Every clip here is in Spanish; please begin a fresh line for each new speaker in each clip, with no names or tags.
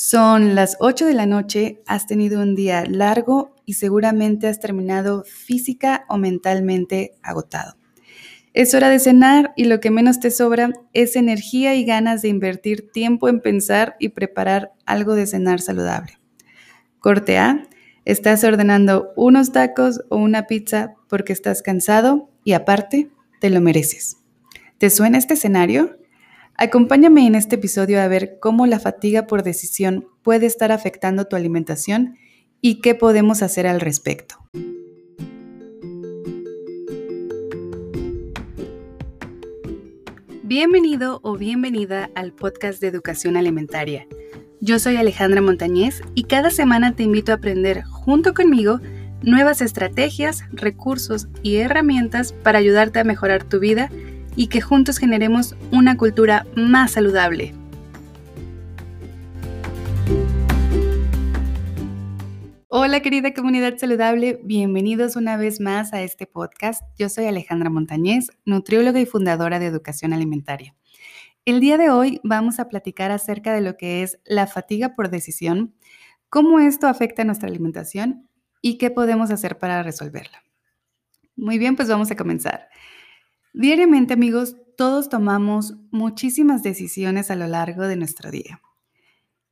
Son las 8 de la noche, has tenido un día largo y seguramente has terminado física o mentalmente agotado. Es hora de cenar y lo que menos te sobra es energía y ganas de invertir tiempo en pensar y preparar algo de cenar saludable. Corte A, estás ordenando unos tacos o una pizza porque estás cansado y aparte te lo mereces. ¿Te suena este escenario? Acompáñame en este episodio a ver cómo la fatiga por decisión puede estar afectando tu alimentación y qué podemos hacer al respecto. Bienvenido o bienvenida al podcast de educación alimentaria. Yo soy Alejandra Montañez y cada semana te invito a aprender junto conmigo nuevas estrategias, recursos y herramientas para ayudarte a mejorar tu vida y que juntos generemos una cultura más saludable. Hola querida comunidad saludable, bienvenidos una vez más a este podcast. Yo soy Alejandra Montañez, nutrióloga y fundadora de Educación Alimentaria. El día de hoy vamos a platicar acerca de lo que es la fatiga por decisión, cómo esto afecta nuestra alimentación y qué podemos hacer para resolverla. Muy bien, pues vamos a comenzar. Diariamente, amigos, todos tomamos muchísimas decisiones a lo largo de nuestro día.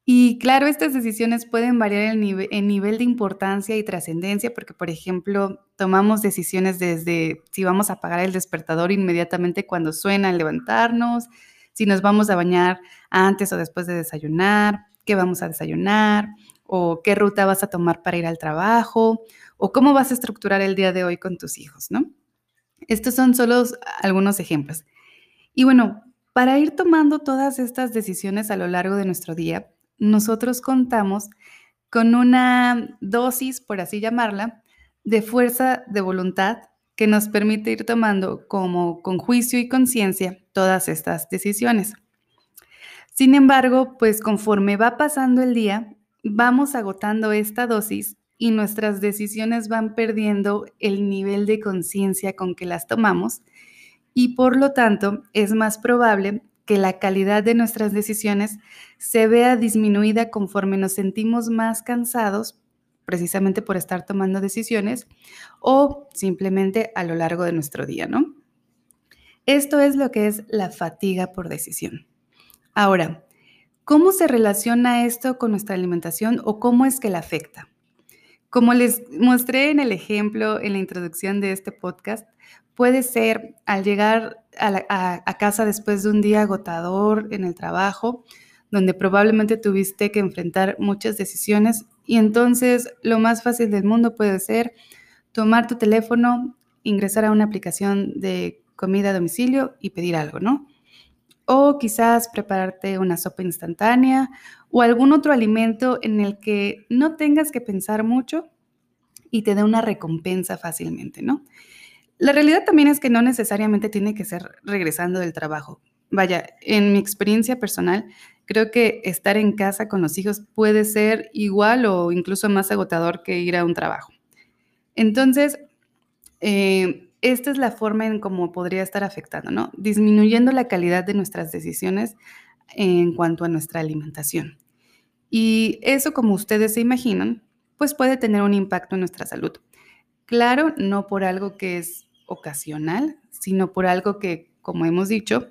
Y claro, estas decisiones pueden variar en nivel, de importancia y trascendencia, porque, por ejemplo, tomamos decisiones desde si vamos a apagar el despertador inmediatamente cuando suena al levantarnos, si nos vamos a bañar antes o después de desayunar, qué vamos a desayunar, o qué ruta vas a tomar para ir al trabajo, o cómo vas a estructurar el día de hoy con tus hijos, ¿no? Estos son solo algunos ejemplos. Y bueno, para ir tomando todas estas decisiones a lo largo de nuestro día, nosotros contamos con una dosis, por así llamarla, de fuerza de voluntad que nos permite ir tomando como con juicio y conciencia todas estas decisiones. Sin embargo, pues conforme va pasando el día, vamos agotando esta dosis y nuestras decisiones van perdiendo el nivel de conciencia con que las tomamos y por lo tanto es más probable que la calidad de nuestras decisiones se vea disminuida conforme nos sentimos más cansados, precisamente por estar tomando decisiones, o simplemente a lo largo de nuestro día, ¿no? Esto es lo que es la fatiga por decisión. Ahora, ¿cómo se relaciona esto con nuestra alimentación o cómo es que la afecta? Como les mostré en el ejemplo en la introducción de este podcast, puede ser al llegar a, casa después de un día agotador en el trabajo, donde probablemente tuviste que enfrentar muchas decisiones y entonces lo más fácil del mundo puede ser tomar tu teléfono, ingresar a una aplicación de comida a domicilio y pedir algo, ¿no? O quizás prepararte una sopa instantánea o algún otro alimento en el que no tengas que pensar mucho y te dé una recompensa fácilmente, ¿no? La realidad también es que no necesariamente tiene que ser regresando del trabajo. Vaya, en mi experiencia personal, creo que estar en casa con los hijos puede ser igual o incluso más agotador que ir a un trabajo. Entonces, eh, esta es la forma en cómo podría estar afectando, ¿no? Disminuyendo la calidad de nuestras decisiones en cuanto a nuestra alimentación. Y eso, como ustedes se imaginan, pues puede tener un impacto en nuestra salud. Claro, no por algo que es ocasional, sino por algo que, como hemos dicho,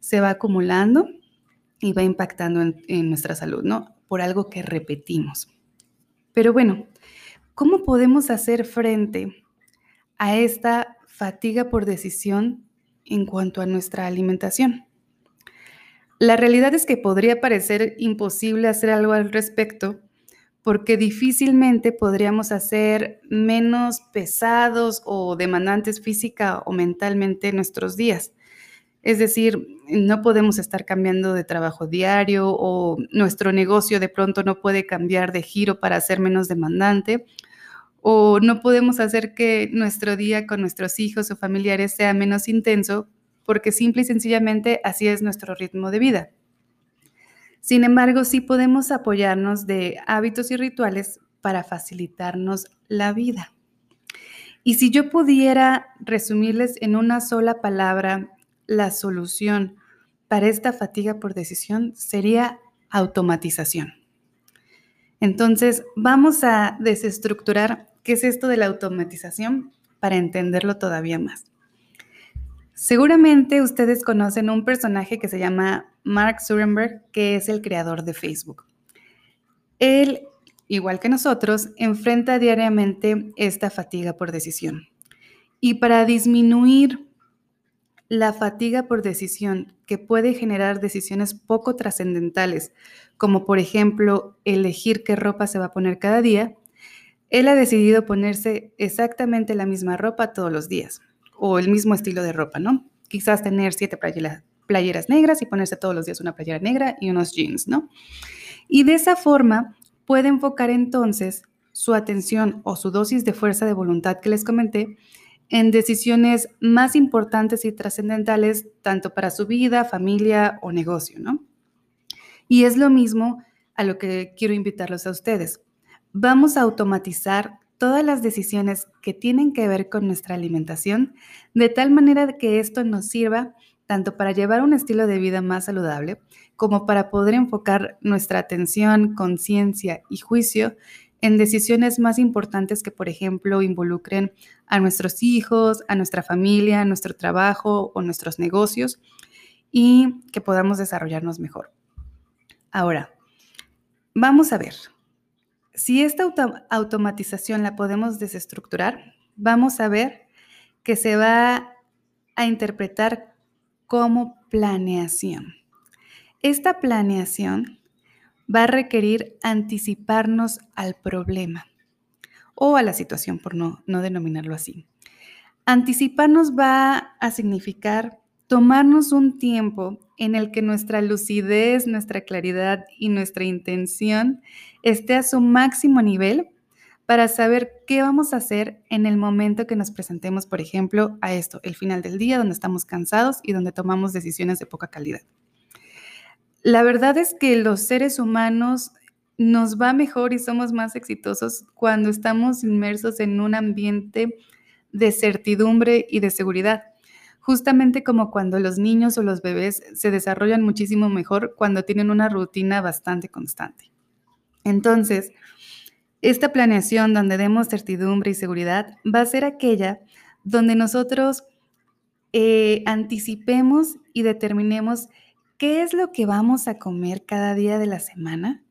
se va acumulando y va impactando en, en nuestra salud, ¿no? Por algo que repetimos. Pero bueno, ¿cómo podemos hacer frente a esta fatiga por decisión en cuanto a nuestra alimentación? La realidad es que podría parecer imposible hacer algo al respecto porque difícilmente podríamos hacer menos pesados o demandantes física o mentalmente nuestros días. Es decir, no podemos estar cambiando de trabajo diario o nuestro negocio de pronto no puede cambiar de giro para ser menos demandante o no podemos hacer que nuestro día con nuestros hijos o familiares sea menos intenso porque simple y sencillamente así es nuestro ritmo de vida. Sin embargo, sí podemos apoyarnos de hábitos y rituales para facilitarnos la vida. Y si yo pudiera resumirles en una sola palabra la solución para esta fatiga por decisión, sería automatización. Entonces, vamos a desestructurar qué es esto de la automatización para entenderlo todavía más. Seguramente ustedes conocen un personaje que se llama Mark Zuckerberg, que es el creador de Facebook. Él, igual que nosotros, enfrenta diariamente esta fatiga por decisión. Y para disminuir la fatiga por decisión que puede generar decisiones poco trascendentales, como por ejemplo elegir qué ropa se va a poner cada día, él ha decidido ponerse exactamente la misma ropa todos los días, o el mismo estilo de ropa, ¿no? Quizás tener siete playeras, negras y ponerse todos los días una playera negra y unos jeans, ¿no? Y de esa forma puede enfocar entonces su atención o su dosis de fuerza de voluntad que les comenté en decisiones más importantes y trascendentales tanto para su vida, familia o negocio, ¿no? Y es lo mismo a lo que quiero invitarlos a ustedes. Vamos a automatizar todas las decisiones que tienen que ver con nuestra alimentación, de tal manera que esto nos sirva tanto para llevar un estilo de vida más saludable, como para poder enfocar nuestra atención, conciencia y juicio en decisiones más importantes que, por ejemplo, involucren a nuestros hijos, a nuestra familia, a nuestro trabajo o nuestros negocios y que podamos desarrollarnos mejor. Ahora, vamos a ver. Si esta automatización la podemos desestructurar, vamos a ver que se va a interpretar como planeación. Esta planeación va a requerir anticiparnos al problema o a la situación, por no, no denominarlo así. Anticiparnos va a significar tomarnos un tiempo en el que nuestra lucidez, nuestra claridad y nuestra intención esté a su máximo nivel para saber qué vamos a hacer en el momento que nos presentemos, por ejemplo, a esto, el final del día, donde estamos cansados y donde tomamos decisiones de poca calidad. La verdad es que los seres humanos nos va mejor y somos más exitosos cuando estamos inmersos en un ambiente de certidumbre y de seguridad. Justamente como cuando los niños o los bebés se desarrollan muchísimo mejor cuando tienen una rutina bastante constante. Entonces, esta planeación donde demos certidumbre y seguridad va a ser aquella donde nosotros eh, anticipemos y determinemos qué es lo que vamos a comer cada día de la semana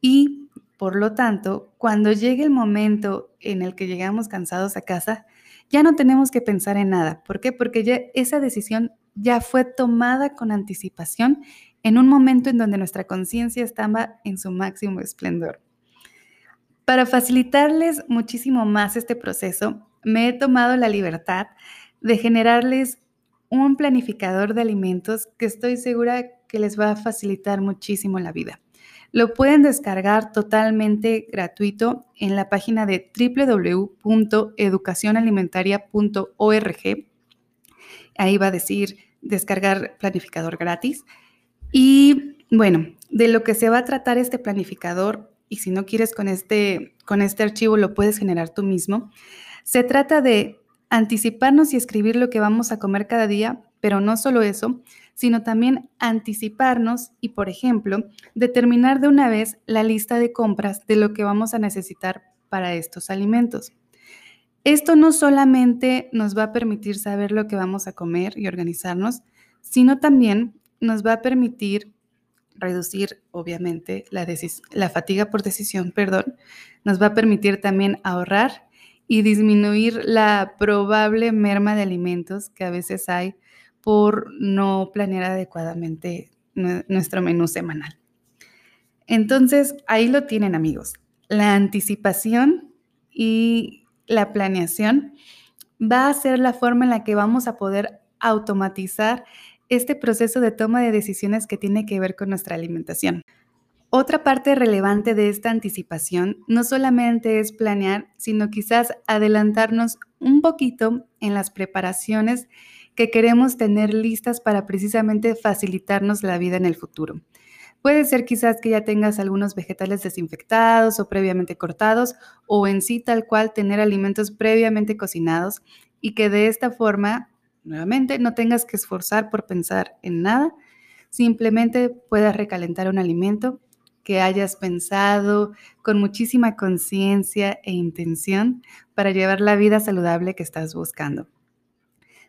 y, por lo tanto, cuando llegue el momento en el que llegamos cansados a casa, ya no tenemos que pensar en nada. ¿Por qué? Porque ya esa decisión ya fue tomada con anticipación en un momento en donde nuestra conciencia estaba en su máximo esplendor. Para facilitarles muchísimo más este proceso, me he tomado la libertad de generarles un planificador de alimentos que estoy segura que les va a facilitar muchísimo la vida. Lo pueden descargar totalmente gratuito en la página de www.educacionalimentaria.org. Ahí va a decir descargar planificador gratis. Y bueno, de lo que se va a tratar este planificador, y si no quieres con este, con este archivo lo puedes generar tú mismo, se trata de anticiparnos y escribir lo que vamos a comer cada día, pero no solo eso, sino también anticiparnos y, por ejemplo, determinar de una vez la lista de compras de lo que vamos a necesitar para estos alimentos. Esto no solamente nos va a permitir saber lo que vamos a comer y organizarnos, sino también nos va a permitir reducir, obviamente, la, la fatiga por decisión, perdón, nos va a permitir también ahorrar y disminuir la probable merma de alimentos que a veces hay por no planear adecuadamente nuestro menú semanal. Entonces, ahí lo tienen amigos. La anticipación y la planeación va a ser la forma en la que vamos a poder automatizar este proceso de toma de decisiones que tiene que ver con nuestra alimentación. Otra parte relevante de esta anticipación no solamente es planear, sino quizás adelantarnos un poquito en las preparaciones que queremos tener listas para precisamente facilitarnos la vida en el futuro. Puede ser quizás que ya tengas algunos vegetales desinfectados o previamente cortados o en sí tal cual tener alimentos previamente cocinados y que de esta forma, nuevamente, no tengas que esforzar por pensar en nada, simplemente puedas recalentar un alimento que hayas pensado con muchísima conciencia e intención para llevar la vida saludable que estás buscando.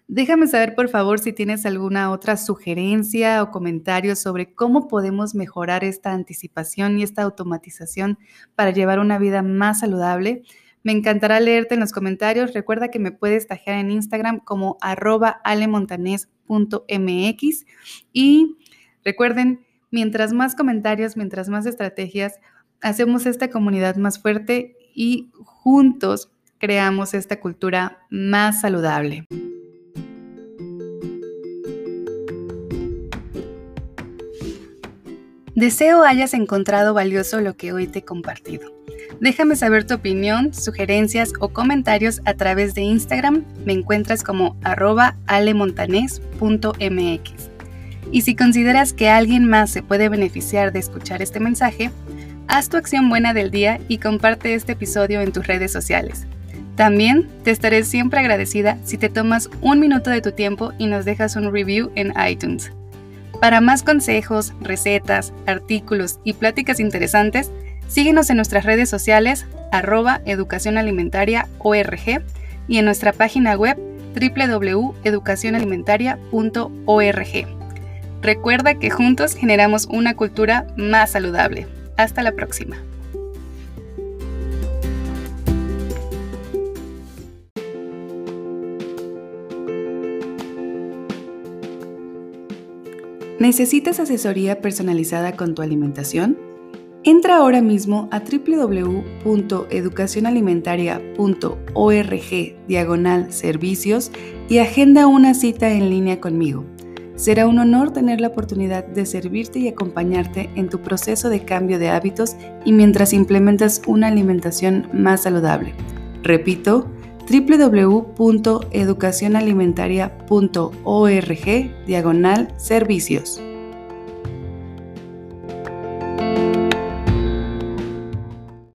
Déjame saber, por favor, si tienes alguna otra sugerencia o comentario sobre cómo podemos mejorar esta anticipación y esta automatización para llevar una vida más saludable. Me encantará leerte en los comentarios. Recuerda que me puedes tajear en Instagram como arroba alemontanés.mx y recuerden, mientras más comentarios, mientras más estrategias, hacemos esta comunidad más fuerte y juntos creamos esta cultura más saludable. Deseo hayas encontrado valioso lo que hoy te he compartido. Déjame saber tu opinión, sugerencias o comentarios a través de Instagram. Me encuentras como arroba alemontanés.mx. Y si consideras que alguien más se puede beneficiar de escuchar este mensaje, haz tu acción buena del día y comparte este episodio en tus redes sociales. También te estaré siempre agradecida si te tomas un minuto de tu tiempo y nos dejas un review en iTunes. Para más consejos, recetas, artículos y pláticas interesantes, síguenos en nuestras redes sociales arroba educación alimentaria org y en nuestra página web www.educacionalimentaria.org. Recuerda que juntos generamos una cultura más saludable. Hasta la próxima. ¿Necesitas asesoría personalizada con tu alimentación? Entra ahora mismo a www.educacionalimentaria.org diagonal servicios y agenda una cita en línea conmigo. Será un honor tener la oportunidad de servirte y acompañarte en tu proceso de cambio de hábitos y mientras implementas una alimentación más saludable. Repito, www.educacionalimentaria.org diagonal servicios.